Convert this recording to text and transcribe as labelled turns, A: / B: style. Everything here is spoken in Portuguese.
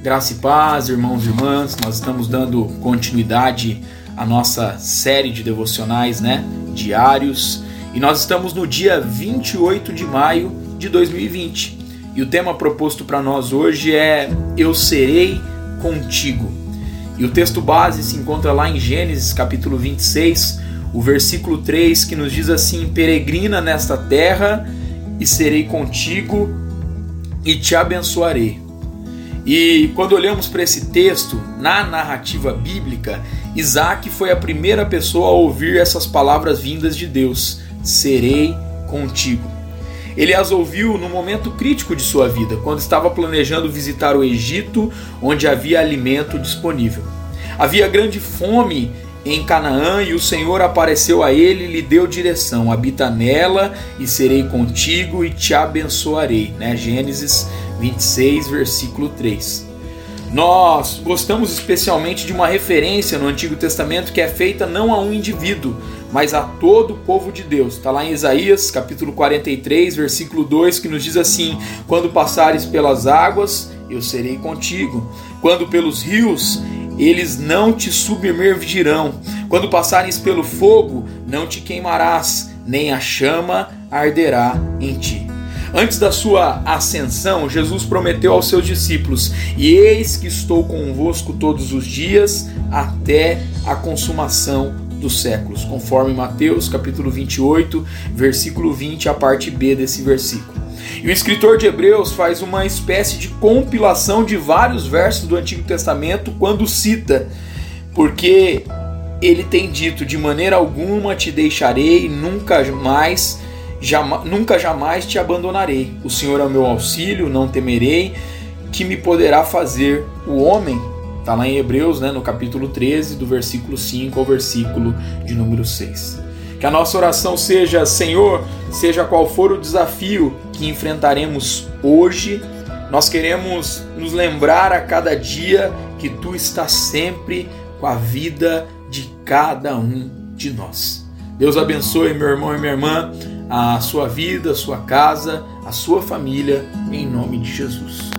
A: Graça e paz, irmãos e irmãs. Nós estamos dando continuidade à nossa série de devocionais, né? Diários. E nós estamos no dia 28 de maio de 2020. E o tema proposto para nós hoje é Eu serei contigo. E o texto base se encontra lá em Gênesis, capítulo 26, o versículo 3, que nos diz assim: Peregrina nesta terra e serei contigo e te abençoarei. E quando olhamos para esse texto, na narrativa bíblica, Isaac foi a primeira pessoa a ouvir essas palavras vindas de Deus: Serei contigo. Ele as ouviu no momento crítico de sua vida, quando estava planejando visitar o Egito, onde havia alimento disponível. Havia grande fome em Canaã e o Senhor apareceu a ele e lhe deu direção: habita nela e serei contigo e te abençoarei. Né? Gênesis 26, versículo 3. Nós gostamos especialmente de uma referência no Antigo Testamento que é feita não a um indivíduo, mas a todo o povo de Deus. Está lá em Isaías, capítulo 43, versículo 2, que nos diz assim: Quando passares pelas águas, eu serei contigo. Quando pelos rios, eles não te submergirão. Quando passares pelo fogo, não te queimarás, nem a chama arderá em ti. Antes da sua ascensão, Jesus prometeu aos seus discípulos: E eis que estou convosco todos os dias até a consumação dos séculos, conforme Mateus capítulo 28, versículo 20, a parte B desse versículo. E o escritor de Hebreus faz uma espécie de compilação de vários versos do Antigo Testamento quando cita, porque ele tem dito: de maneira alguma te deixarei, nunca mais Jama, nunca jamais te abandonarei. O Senhor é o meu auxílio, não temerei. Que me poderá fazer o homem? Está lá em Hebreus, né, no capítulo 13, do versículo 5 ao versículo de número 6. Que a nossa oração seja: Senhor, seja qual for o desafio que enfrentaremos hoje, nós queremos nos lembrar a cada dia que tu estás sempre com a vida de cada um de nós. Deus abençoe meu irmão e minha irmã a sua vida, a sua casa, a sua família, em nome de Jesus.